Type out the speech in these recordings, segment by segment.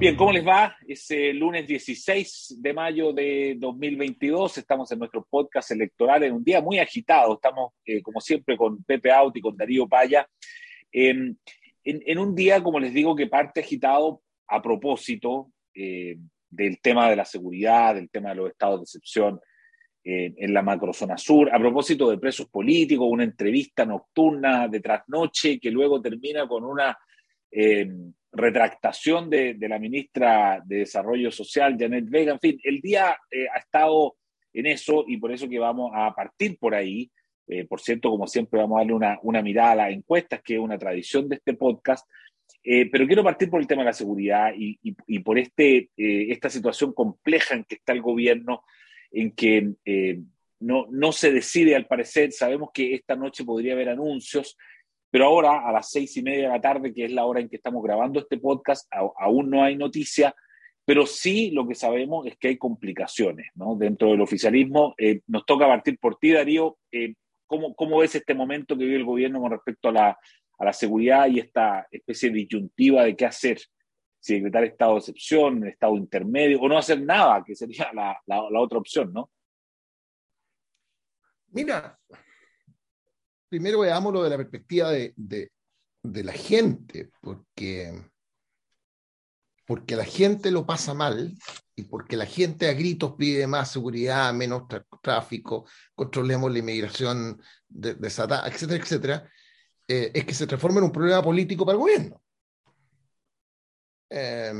Bien, ¿cómo les va? Es el lunes 16 de mayo de 2022. Estamos en nuestro podcast electoral en un día muy agitado. Estamos, eh, como siempre, con Pepe Out y con Darío Paya. en, un día, como les digo, que parte agitado a propósito eh, del tema de la seguridad, del tema de los estados de excepción eh, en la macrozona sur, a propósito de presos políticos, una entrevista nocturna de trasnoche que luego termina con una retractación de, la ministra de Desarrollo Social, Janet Vega. En fin, el día eh, ha estado en eso y por eso que vamos a partir por ahí. Eh, por cierto, como siempre, vamos a darle una, mirada a las encuestas, que es una tradición de este podcast. Eh, pero quiero partir por el tema de la seguridad y, y, por este, esta situación compleja en que está el gobierno, en que no, no se decide al parecer. Sabemos que esta noche podría haber anuncios, pero ahora, a las seis y media de la tarde, que es la hora en que estamos grabando este podcast, aún no hay noticia, pero sí lo que sabemos es que hay complicaciones ¿no? dentro del oficialismo. Eh, nos toca partir por ti, Darío. Eh, ¿cómo, ¿cómo, ves este momento que vive el gobierno con respecto a la, seguridad y esta especie de disyuntiva de qué hacer? Si decretar estado de excepción, estado intermedio, o no hacer nada, que sería la, la otra opción, ¿no? Mira, primero veámoslo de la perspectiva de, la gente, porque, porque la gente lo pasa mal y porque la gente a gritos pide más seguridad, menos tráfico, controlemos la inmigración desatada, etcétera, etcétera, eh, es que se transforma en un problema político para el gobierno. Eh,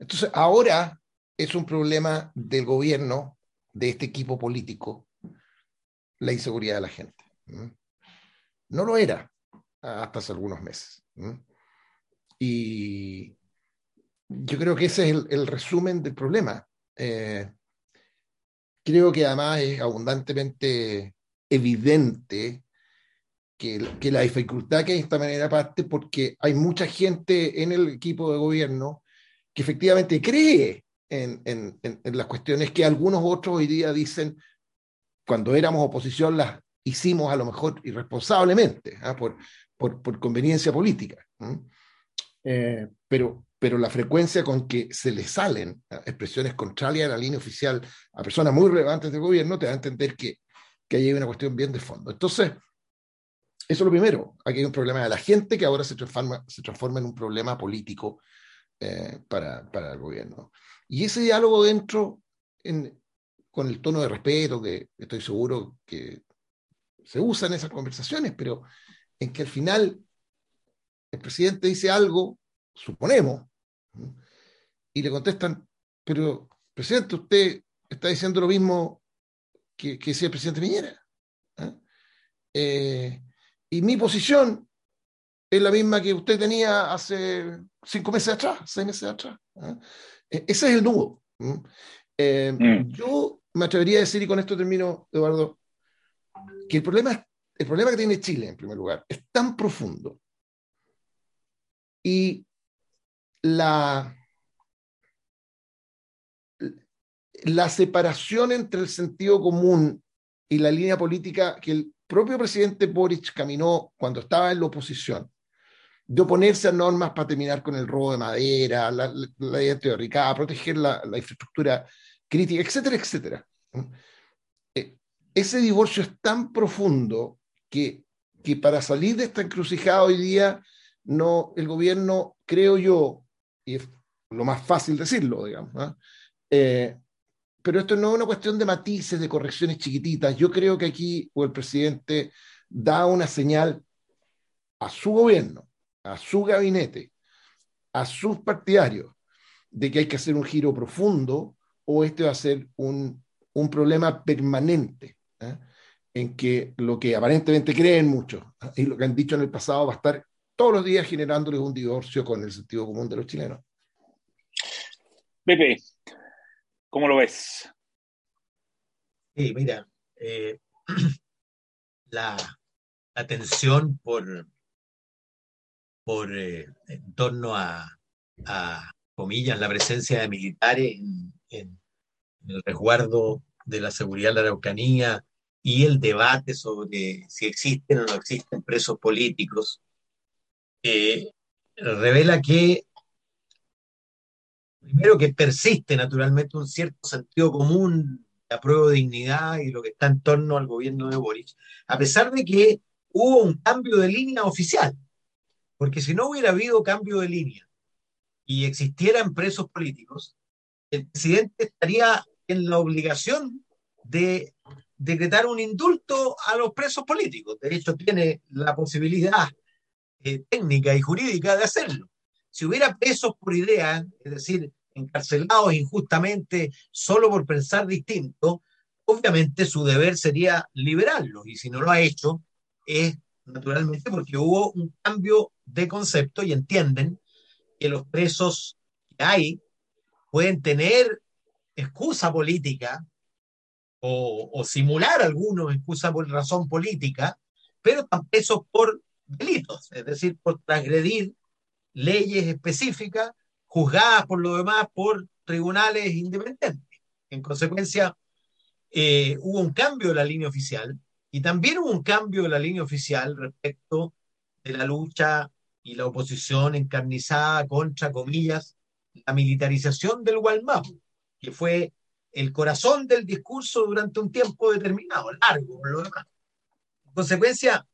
entonces, ahora es un problema del gobierno, de este equipo político, la inseguridad de la gente. No lo era hasta hace algunos meses. Y yo creo que ese es el, resumen del problema. Eh, creo que además es abundantemente evidente que, que, la dificultad que hay de esta manera parte porque hay mucha gente en el equipo de gobierno que efectivamente cree en, en, en, las cuestiones que algunos otros hoy día dicen, cuando éramos oposición las hicimos a lo mejor irresponsablemente, ¿ah? por, por, por, conveniencia política. Eh, pero, pero la frecuencia con que se le salen expresiones contrarias a la línea oficial a personas muy relevantes del gobierno te da a entender que, que hay una cuestión bien de fondo. Entonces, eso es lo primero. Aquí hay un problema de la gente que ahora se transforma, se transforma en un problema político eh, para, para, el gobierno. Y ese diálogo dentro, en, con el tono de respeto que estoy seguro que se usan esas conversaciones, pero en que al final el presidente dice algo, suponemos, y le contestan, pero presidente, usted está diciendo lo mismo que, que decía el presidente Piñera. ¿ah? Eh, y mi posición es la misma que usted tenía hace cinco meses atrás, seis meses atrás. ¿ah? E, ese es el nudo. Eh, mm. Yo me atrevería a decir, y con esto termino, Eduardo, que el problema, el problema que tiene Chile, en primer lugar, es tan profundo. Y la, la separación entre el sentido común y la línea política que el propio presidente Boric caminó cuando estaba en la oposición, de oponerse a normas para terminar con el robo de madera, la, la, la proteger la, la, infraestructura crítica, etcétera, etcétera ese divorcio es tan profundo que, que para salir de esta encrucijada hoy día, no, el gobierno, creo yo, y es lo más fácil decirlo, digamos, eh, pero esto no es una cuestión de matices, de correcciones chiquititas. Yo creo que aquí el presidente da una señal a su gobierno, a su gabinete, a sus partidarios, de que hay que hacer un giro profundo o este va a ser un, un problema permanente. ¿Eh? en que lo que aparentemente creen muchos y lo que han dicho en el pasado va a estar todos los días generándoles un divorcio con el sentido común de los chilenos. Pepe, ¿cómo lo ves? Sí, mira, eh, la, tensión por, por eh, en torno a, comillas, la presencia de militares en, en el resguardo de la seguridad de la Araucanía, y el debate sobre si existen o no existen presos políticos, eh, revela que Primero que persiste naturalmente un cierto sentido común de apruebo de dignidad y lo que está en torno al gobierno de Boric, a pesar de que hubo un cambio de línea oficial. Porque si no hubiera habido cambio de línea y existieran presos políticos, el presidente estaría en la obligación de decretar un indulto a los presos políticos. De hecho, tiene la posibilidad eh, técnica y jurídica de hacerlo. Si hubiera presos por idea, es decir, encarcelados injustamente solo por pensar distinto, obviamente su deber sería liberarlos. Y si no lo ha hecho, es naturalmente porque hubo un cambio de concepto y entienden que los presos que hay pueden tener excusa política o, simular algunos excusa por razón política, pero están por delitos, es decir, por transgredir leyes específicas juzgadas por lo demás por tribunales independientes. En consecuencia, eh, hubo un cambio de la línea oficial y también hubo un cambio de la línea oficial respecto de la lucha y la oposición encarnizada contra, comillas, la militarización del Gualmapu, que fue el corazón del discurso durante un tiempo determinado, largo, por lo demás. En consecuencia,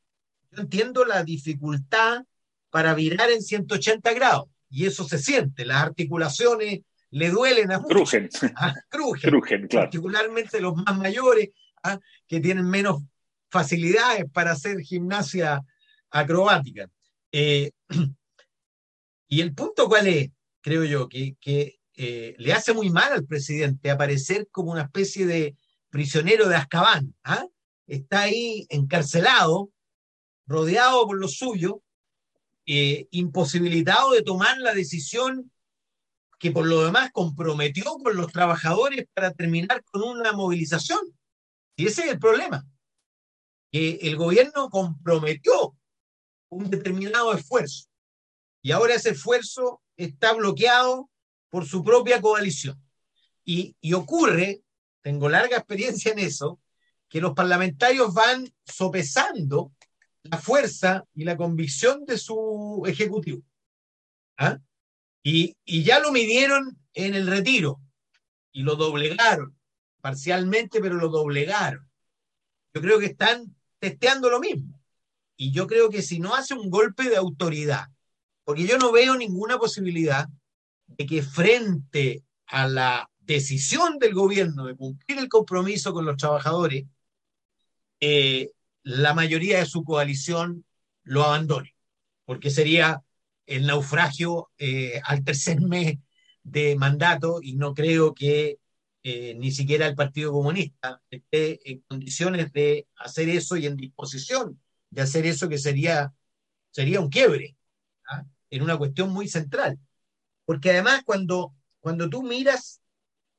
yo entiendo la dificultad para virar en 180 grados, y eso se siente, las articulaciones le duelen a muchos. Crujen. Ah, crujen, particularmente los más mayores, ¿ah? que tienen menos facilidades para hacer gimnasia acrobática. Eh, y el punto cuál es, creo yo, que, eh, le hace muy mal al presidente aparecer como una especie de prisionero de Azkaban. ¿ah? Está ahí encarcelado, rodeado por lo suyo, eh, imposibilitado de tomar la decisión que por lo demás comprometió con los trabajadores para terminar con una movilización. Y ese es el problema que el gobierno comprometió un determinado esfuerzo y ahora ese esfuerzo está bloqueado por su propia coalición. Y, ocurre, tengo larga experiencia en eso, que los parlamentarios van sopesando la fuerza y la convicción de su ejecutivo. ¿Ah? Y, y, ya lo midieron en el retiro y lo doblegaron, parcialmente, pero lo doblegaron. Yo creo que están testeando lo mismo. Y yo creo que si no hace un golpe de autoridad, porque yo no veo ninguna posibilidad de que frente a la decisión del gobierno de cumplir el compromiso con los trabajadores, eh, la mayoría de su coalición lo abandone, porque sería el naufragio eh, al tercer mes de mandato y no creo que eh, ni siquiera el Partido Comunista esté en condiciones de hacer eso y en disposición de hacer eso que sería, sería un quiebre ¿ah? en una cuestión muy central. Porque además cuando, cuando tú miras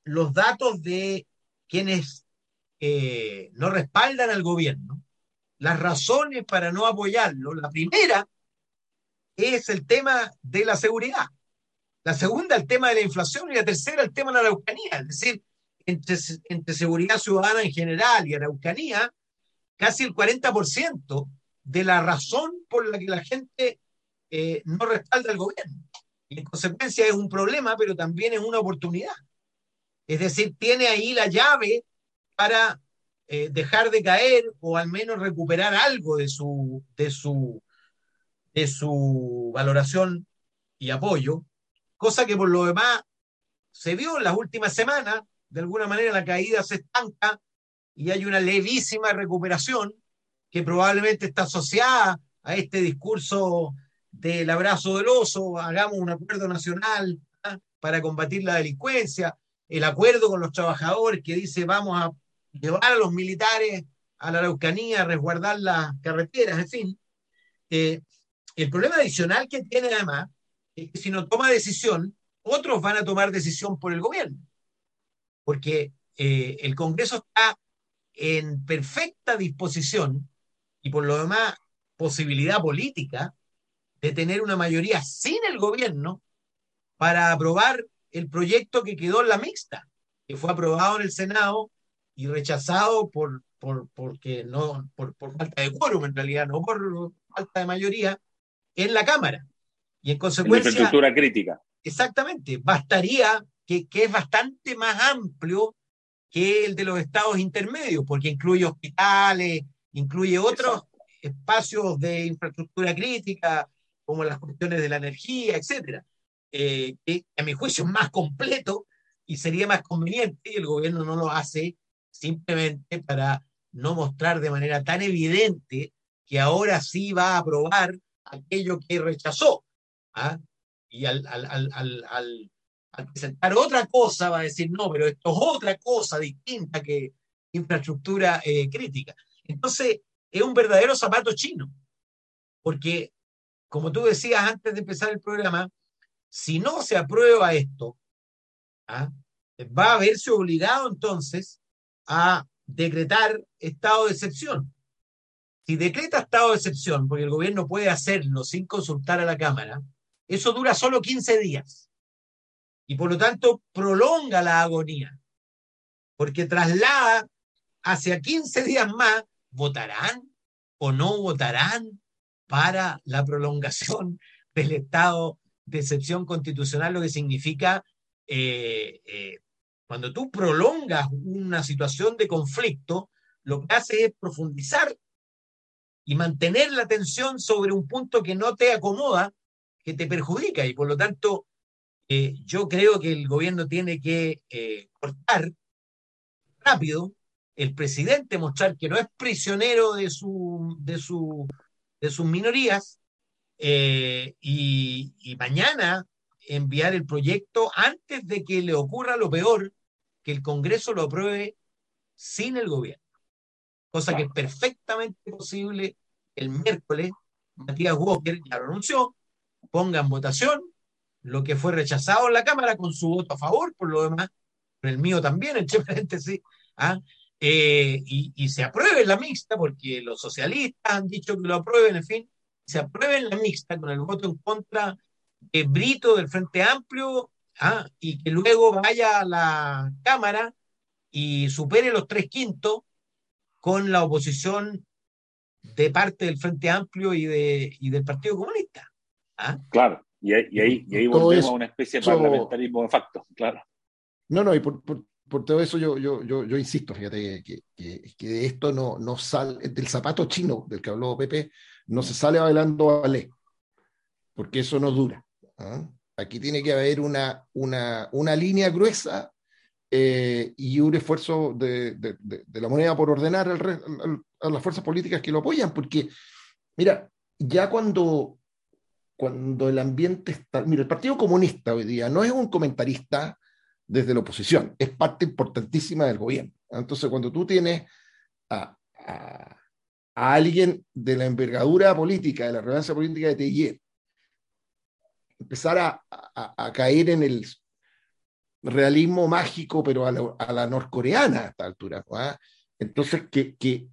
los datos de quienes eh, no respaldan al gobierno, las razones para no apoyarlo, la primera es el tema de la seguridad, la segunda el tema de la inflación y la tercera el tema de la Araucanía, es decir, entre, seguridad ciudadana en general y Araucanía, casi el 40% de la razón por la que la gente eh, no respalda al gobierno. En consecuencia es un problema, pero también es una oportunidad. Es decir, tiene ahí la llave para eh, dejar de caer o al menos recuperar algo de su, de su, de su valoración y apoyo, cosa que por lo demás se vio en las últimas semanas de alguna manera la caída se estanca y hay una levísima recuperación que probablemente está asociada a este discurso del abrazo del oso, hagamos un acuerdo nacional ¿ah? para combatir la delincuencia, el acuerdo con los trabajadores que dice vamos a llevar a los militares a la Araucanía, a resguardar las carreteras, en fin. Eh, el problema adicional que tiene además es que si no toma decisión, otros van a tomar decisión por el gobierno porque eh, el Congreso está en perfecta disposición y por lo demás posibilidad política de tener una mayoría sin el gobierno para aprobar el proyecto que quedó en la mixta, que fue aprobado en el Senado y rechazado por, por, porque no, por, por falta de quórum en realidad, no por falta de mayoría, en la Cámara. Y en consecuencia... infraestructura crítica. exactamente, bastaría que, que es bastante más amplio que el de los estados intermedios, porque incluye hospitales, incluye otros espacios de infraestructura crítica, como las cuestiones de la energía, etcétera, eh, que a mi juicio es más completo y sería más conveniente, y el gobierno no lo hace simplemente para no mostrar de manera tan evidente que ahora sí va a aprobar aquello que rechazó. ¿ah? Y al, al, al, al, presentar otra cosa va a decir, no, pero esto es otra cosa distinta que infraestructura eh, crítica. Entonces, es un verdadero zapato chino, porque, como tú decías antes de empezar el programa, si no se aprueba esto, ¿ah? va a verse obligado entonces a decretar estado de excepción. Si decreta estado de excepción, porque el gobierno puede hacerlo sin consultar a la Cámara, eso dura solo 15 días. Y por lo tanto prolonga la agonía, porque traslada hacia 15 días más, votarán o no votarán para la prolongación del estado de excepción constitucional, lo que significa eh, eh, cuando tú prolongas una situación de conflicto, lo que hace es profundizar y mantener la tensión sobre un punto que no te acomoda, que te perjudica. Y por lo tanto, eh, yo creo que el gobierno tiene que cortar rápido el presidente, mostrar que no es prisionero de, su, de, su, de sus minorías, eh, y, y mañana enviar el proyecto antes de que le ocurra lo peor, que el Congreso lo apruebe sin el gobierno. Cosa que es perfectamente posible el miércoles. Matías Walker ya lo anunció, ponga en votación lo que fue rechazado en la Cámara con su voto a favor, por lo demás, el mío también, entre paréntesis, ¿ah? Eh, y, y, se apruebe la mixta, porque los socialistas han dicho que lo aprueben, en fin, se apruebe la mixta con el voto en contra de Brito del Frente Amplio ¿ah? y que luego vaya a la Cámara y supere los tres quintos con la oposición de parte del Frente Amplio y, de, y del Partido Comunista. ¿ah? Claro, y ahí, y ahí, y ahí volvemos a una especie de parlamentarismo de facto, claro. No, no, y por, por, por todo eso yo, yo, yo, yo, insisto, fíjate, que, que, que de esto no, no sale, del zapato chino del que habló Pepe, no se sale bailando a ley, porque eso no dura. ¿ah? Aquí tiene que haber una, una, una línea gruesa eh, y un esfuerzo de, de, de, la moneda por ordenar al, al, a las fuerzas políticas que lo apoyan, porque, mira, ya cuando, cuando el ambiente está... Mira, el Partido Comunista hoy día no es un comentarista desde la oposición, es parte importantísima del gobierno. Entonces, cuando tú tienes a, a, a alguien de la envergadura política, de la relevancia política de TIE, empezar a, caer en el realismo mágico, pero a la, norcoreana a esta altura. ¿no? Entonces, que, que,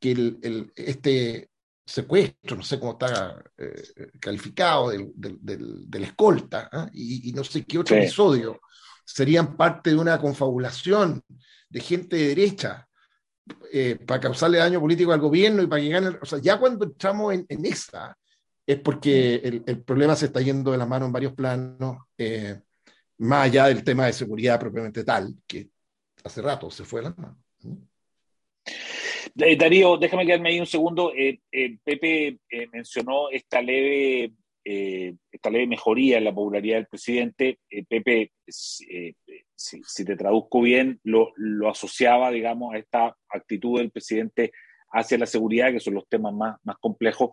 que el, el, este secuestro, no sé cómo está eh, calificado, del, del, del escolta, ¿eh? y, y, no sé qué otro sí. episodio, serían parte de una confabulación de gente de derecha eh, para causarle daño político al gobierno y para que gane. O sea, ya cuando entramos en, en esa, es porque el, el, problema se está yendo de la mano en varios planos, eh, más allá del tema de seguridad propiamente tal, que hace rato se fue de las manos. Eh, Darío, déjame quedarme ahí un segundo. Eh, eh, Pepe mencionó esta leve, esta leve mejoría en la popularidad del presidente. Pepe, si, si, te traduzco bien, lo, lo asociaba, digamos, a esta actitud del presidente hacia la seguridad, que son los temas más, más complejos.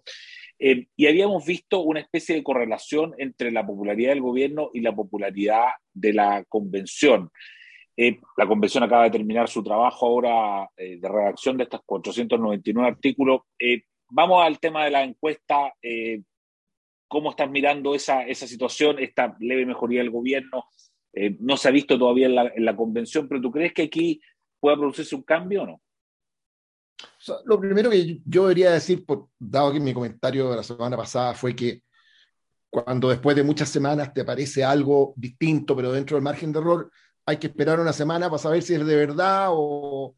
Eh, y habíamos visto una especie de correlación entre la popularidad del gobierno y la popularidad de la convención. Eh, la convención acaba de terminar su trabajo ahora eh, de redacción de estos 499 artículos. vamos al tema de la encuesta. ¿Cómo estás mirando esa, esa situación, esta leve mejoría del gobierno? no se ha visto todavía en la, en la convención, pero ¿tú crees que aquí pueda producirse un cambio o no? Lo primero que yo debería decir, por, dado que mi comentario de la semana pasada fue que cuando después de muchas semanas te aparece algo distinto, pero dentro del margen de error, hay que esperar una semana para saber si es de verdad o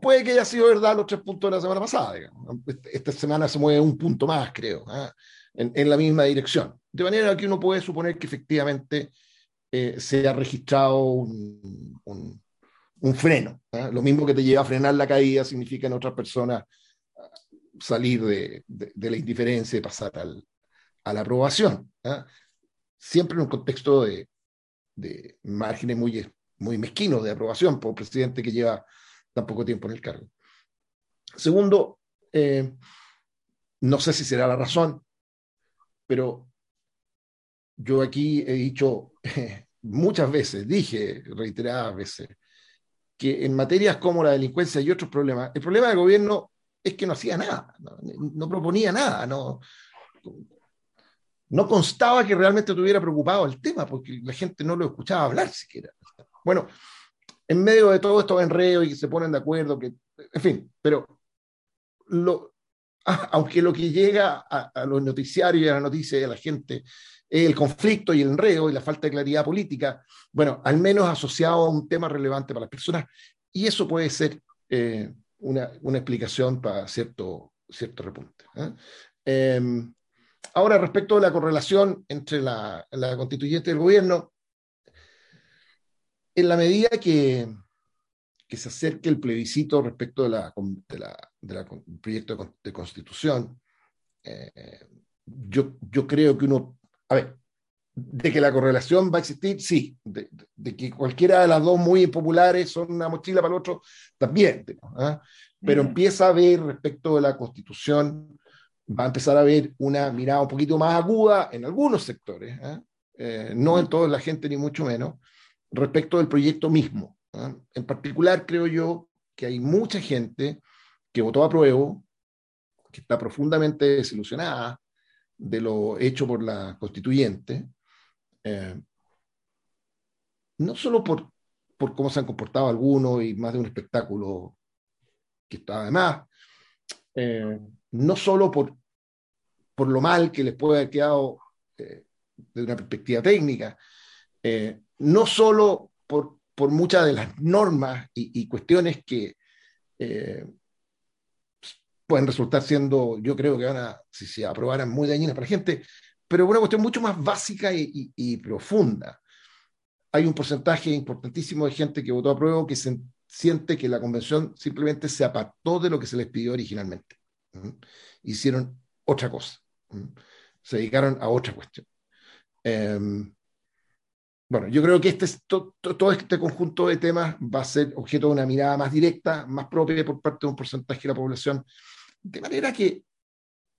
puede que haya sido verdad los tres puntos de la semana pasada. Digamos. Esta semana se mueve un punto más, creo. ¿eh? En, la misma dirección. De manera que uno puede suponer que efectivamente eh, se ha registrado un, un, freno. ¿ah? Lo mismo que te lleva a frenar la caída significa en otras personas ah, salir de, de, la indiferencia y pasar al, a la aprobación. ¿ah? Siempre en un contexto de, de márgenes muy, muy mezquinos de aprobación por un presidente que lleva tan poco tiempo en el cargo. Segundo, eh, no sé si será la razón, pero yo aquí he dicho muchas veces, dije reiteradas veces, que en materias como la delincuencia y otros problemas, el problema del gobierno es que no hacía nada, no, proponía nada, no, no constaba que realmente estuviera preocupado el tema, porque la gente no lo escuchaba hablar siquiera. Bueno, en medio de todo esto enredo y que se ponen de acuerdo, que, en fin, pero lo, aunque lo que llega a, los noticiarios y a la noticia de la gente es el conflicto y el enredo y la falta de claridad política, bueno, al menos asociado a un tema relevante para las personas, y eso puede ser eh, una, una, explicación para cierto, cierto repunte. ¿eh? Em, ahora, respecto de la correlación entre la, la constituyente y el gobierno, en la medida que, que se acerque el plebiscito respecto de la, del proyecto de, constitución, eh, yo, yo creo que uno, a ver, de que la correlación va a existir, sí, de, que cualquiera de las dos muy populares son una mochila para el otro, también, ¿ah? pero empieza a haber respecto de la constitución, va a empezar a haber una mirada un poquito más aguda en algunos sectores, ¿ah? eh, no en toda la gente ni mucho menos, respecto del proyecto mismo. ¿ah? En particular, creo yo que hay mucha gente que votó a prueba, que está profundamente desilusionada de lo hecho por la constituyente, eh, no solo por, por cómo se han comportado algunos y más de un espectáculo que está además, eh, no solo por, por lo mal que les puede haber quedado eh, desde una perspectiva técnica, no solo por, por muchas de las normas y, cuestiones que eh, pueden resultar siendo, yo creo que van a, si se aprobaran, muy dañinas para la gente, pero una cuestión mucho más básica y, profunda. Hay un porcentaje importantísimo de gente que votó a prueba que se siente que la convención simplemente se apartó de lo que se les pidió originalmente. Hicieron otra cosa. Se dedicaron a otra cuestión. Em, bueno, yo creo que este, todo este conjunto de temas va a ser objeto de una mirada más directa, más propia por parte de un porcentaje de la población, de manera que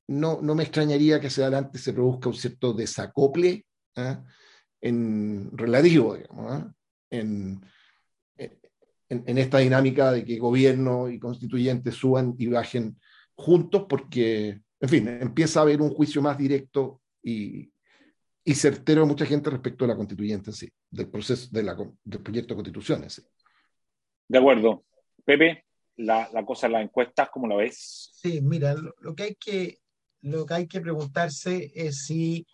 no, no me extrañaría que hacia adelante se produzca un cierto desacople ¿ah? en relativo, digamos, ¿ah? en, en, esta dinámica de que gobierno y constituyentes suban y bajen juntos, porque, en fin, empieza a haber un juicio más directo y, y certero a mucha gente respecto a la constituyente en sí, del proceso de del proyecto de constitución. De acuerdo. Pepe, la, la cosa de las encuestas, ¿cómo lo ves? Sí, mira, lo, que hay que, lo que hay que preguntarse es si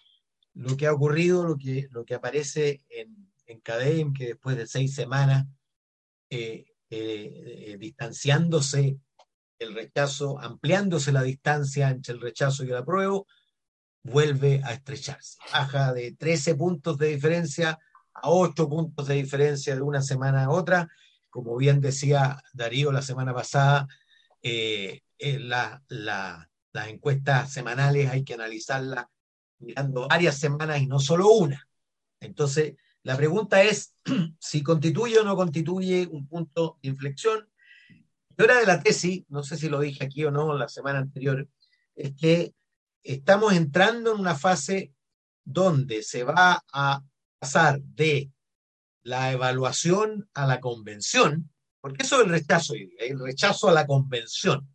lo que ha ocurrido, lo que, lo que aparece en, en CADEM, que después de seis semanas, eh, eh, distanciándose el rechazo, ampliándose la distancia entre el rechazo y el apruebo, vuelve a estrecharse. Baja de 13 puntos de diferencia a 8 puntos de diferencia de una semana a otra. Como bien decía Darío la semana pasada, eh, eh, las encuestas semanales hay que analizarlas mirando varias semanas y no solo una. Entonces, la pregunta es si constituye o no constituye un punto de inflexión. Yo era de la tesis, no sé si lo dije aquí o no la semana anterior, es que estamos entrando en una fase donde se va a pasar de la evaluación a la convención, porque eso es el rechazo, el rechazo a la convención.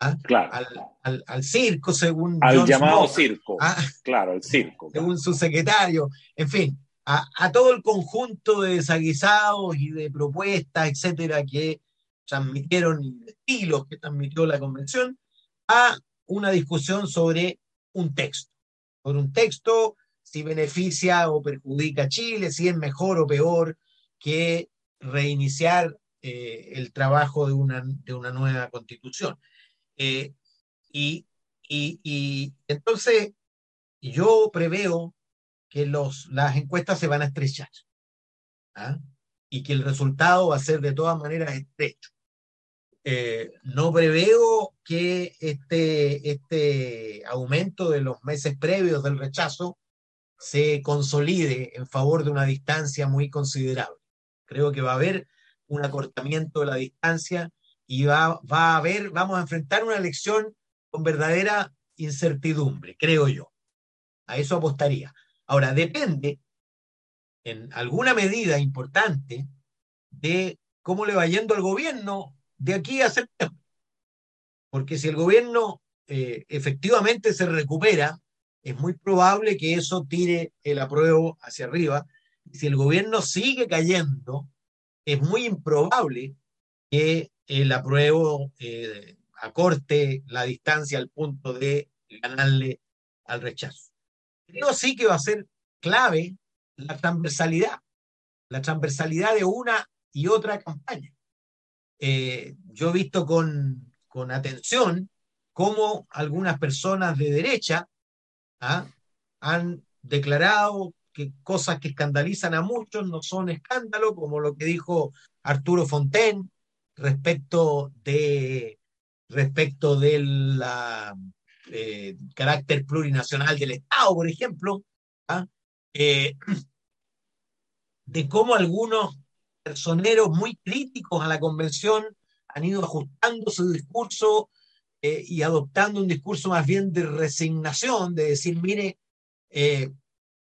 ¿ah? Claro. Al, circo, según. Al llamado circo. ¿ah? Claro, el circo. Según su secretario. En fin, a, a, todo el conjunto de desaguisados y de propuestas, etcétera, que transmitieron, y estilos que transmitió la convención, a una discusión sobre un texto, sobre un texto, si beneficia o perjudica a Chile, si es mejor o peor que reiniciar eh, el trabajo de una, de una nueva constitución. Eh, y, y, y, entonces yo preveo que los, las encuestas se van a estrechar ¿ah? y que el resultado va a ser de todas maneras estrecho. Eh, no preveo que este, este aumento de los meses previos del rechazo se consolide en favor de una distancia muy considerable. Creo que va a haber un acortamiento de la distancia y va, va a haber, vamos a enfrentar una elección con verdadera incertidumbre, creo yo. A eso apostaría. Ahora, depende en alguna medida importante de cómo le va yendo al gobierno de aquí a septiembre. Porque si el gobierno eh, efectivamente se recupera, es muy probable que eso tire el apruebo hacia arriba. Si el gobierno sigue cayendo, es muy improbable que el apruebo eh, acorte la distancia al punto de ganarle al rechazo. Creo sí que va a ser clave la transversalidad, la transversalidad de una y otra campaña. Eh, yo he visto con, con atención cómo algunas personas de derecha ¿ah? han declarado que cosas que escandalizan a muchos no son escándalo, como lo que dijo Arturo Fontaine respecto de respecto del eh, carácter plurinacional del Estado, por ejemplo, ¿ah? eh, de cómo algunos personeros muy críticos a la convención han ido ajustando su discurso eh, y adoptando un discurso más bien de resignación, de decir, mire, eh,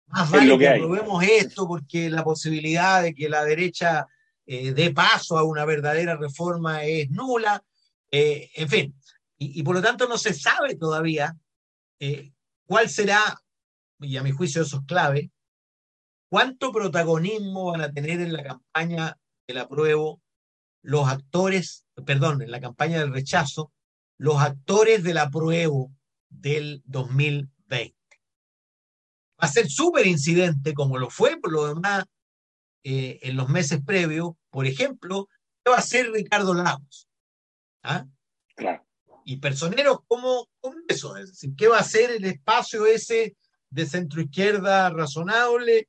más vale que, aprobemos esto porque la posibilidad de que la derecha eh, dé paso a una verdadera reforma es nula, en fin, y, y, por lo tanto no se sabe todavía cuál será, y a mi juicio eso es clave, ¿Cuánto protagonismo van a tener en la campaña del apruebo los actores, perdón, en la campaña del rechazo, los actores del apruebo del 2020? Va a ser súper incidente, como lo fue por lo demás eh, en los meses previos. Por ejemplo, ¿qué va a hacer Ricardo Lagos? ¿Ah? Claro. Y personeros como, como eso, es decir, ¿qué va a hacer el espacio ese de centro izquierda razonable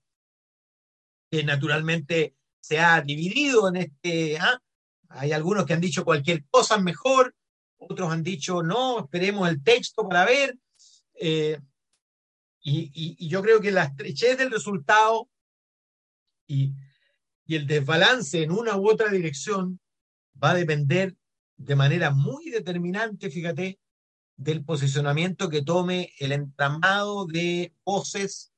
que naturalmente se ha dividido en este... ¿ah? Hay algunos que han dicho cualquier cosa mejor, otros han dicho no, esperemos el texto para ver. Eh, y, yo creo que la estrechez del resultado y, y el desbalance en una u otra dirección va a depender de manera muy determinante, fíjate, del posicionamiento que tome el entramado de voces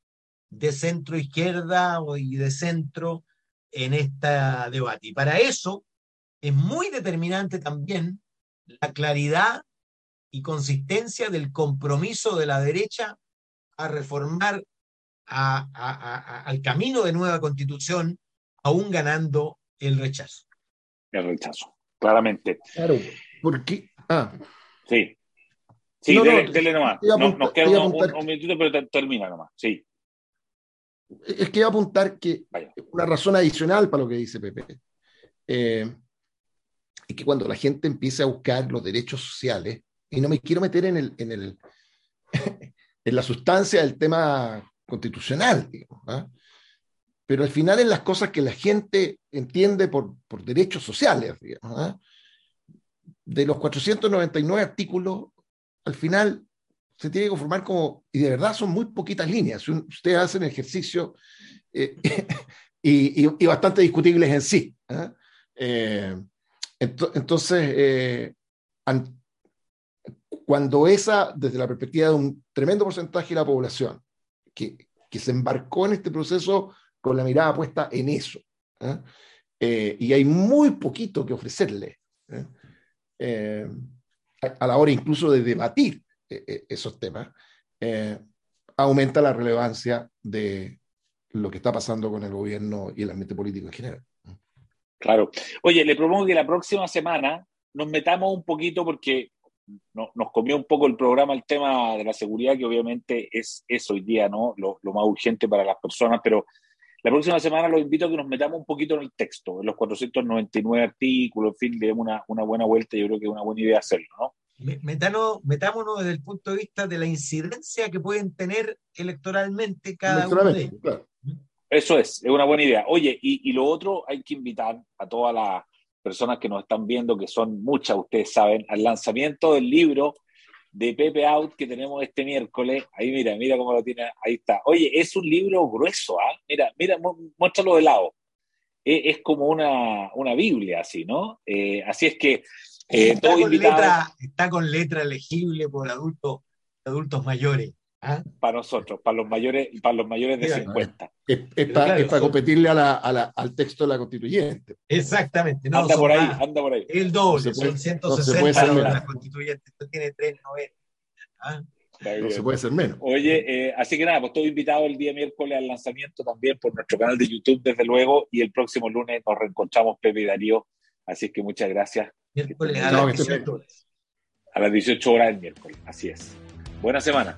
de centro izquierda y de centro en este debate. Y para eso es muy determinante también la claridad y consistencia del compromiso de la derecha a reformar al camino de nueva constitución, aún ganando el rechazo. El rechazo, claramente. Claro, porque... Ah. Sí. Sí, dele, nomás. nos queda un, un, minutito, pero termina nomás. Sí es que iba a apuntar que una razón adicional para lo que dice Pepe eh, es que cuando la gente empiece a buscar los derechos sociales, y no me quiero meter en, el, en, el, en la sustancia del tema constitucional, ¿ah? pero al final en las cosas que la gente entiende por, por derechos sociales. ¿ah? De los 499 artículos, al final se tiene que conformar como, y de verdad son muy poquitas líneas, ustedes hacen ejercicio eh, y, bastante discutibles en sí. ¿ah? Eh, entonces, eh, cuando esa, desde la perspectiva de un tremendo porcentaje de la población, que, se embarcó en este proceso con la mirada puesta en eso, ¿ah? y hay muy poquito que ofrecerle, a la hora incluso de debatir esos temas, eh, aumenta la relevancia de lo que está pasando con el gobierno y el ambiente político en general. Claro. Oye, le propongo que la próxima semana nos metamos un poquito porque nos comió un poco el programa el tema de la seguridad, que obviamente es, es hoy día ¿no? Lo, lo, más urgente para las personas, pero la próxima semana los invito a que nos metamos un poquito en el texto, en los 499 artículos, en fin, le demos una, una buena vuelta, yo creo que es una buena idea hacerlo, ¿no? metámonos desde el punto de vista de la incidencia que pueden tener electoralmente cada uno de ellos. Eso es, es una buena idea. Oye, y, y, lo otro, hay que invitar a todas las personas que nos están viendo, que son muchas, ustedes saben, al lanzamiento del libro de Pepe Out que tenemos este miércoles. Ahí mira, mira cómo lo tiene, ahí está. Oye, es un libro grueso, ¿ah? Mira, mira, muéstralo de lado. E, es, como una, una, Biblia, así, ¿no? Eh, así es que eh, está, con letra, está con letra legible por adultos, adultos mayores. ¿Ah? Para nosotros, para los mayores, para los mayores de 50. Es, para, competirle a la, a la, al texto de la constituyente. Exactamente. No, anda por ahí, anda por ahí. El doble, son 160 no la constituyente, esto tiene 390. ¿ah? No se puede ser menos. Oye, eh, así que nada, pues estoy invitado el día miércoles al lanzamiento también por nuestro canal de YouTube, desde luego, y el próximo lunes nos reencontramos Pepe y Darío. Así que muchas gracias. Miércoles a las 18 horas. A las 18 horas del miércoles, así es. Buena semana.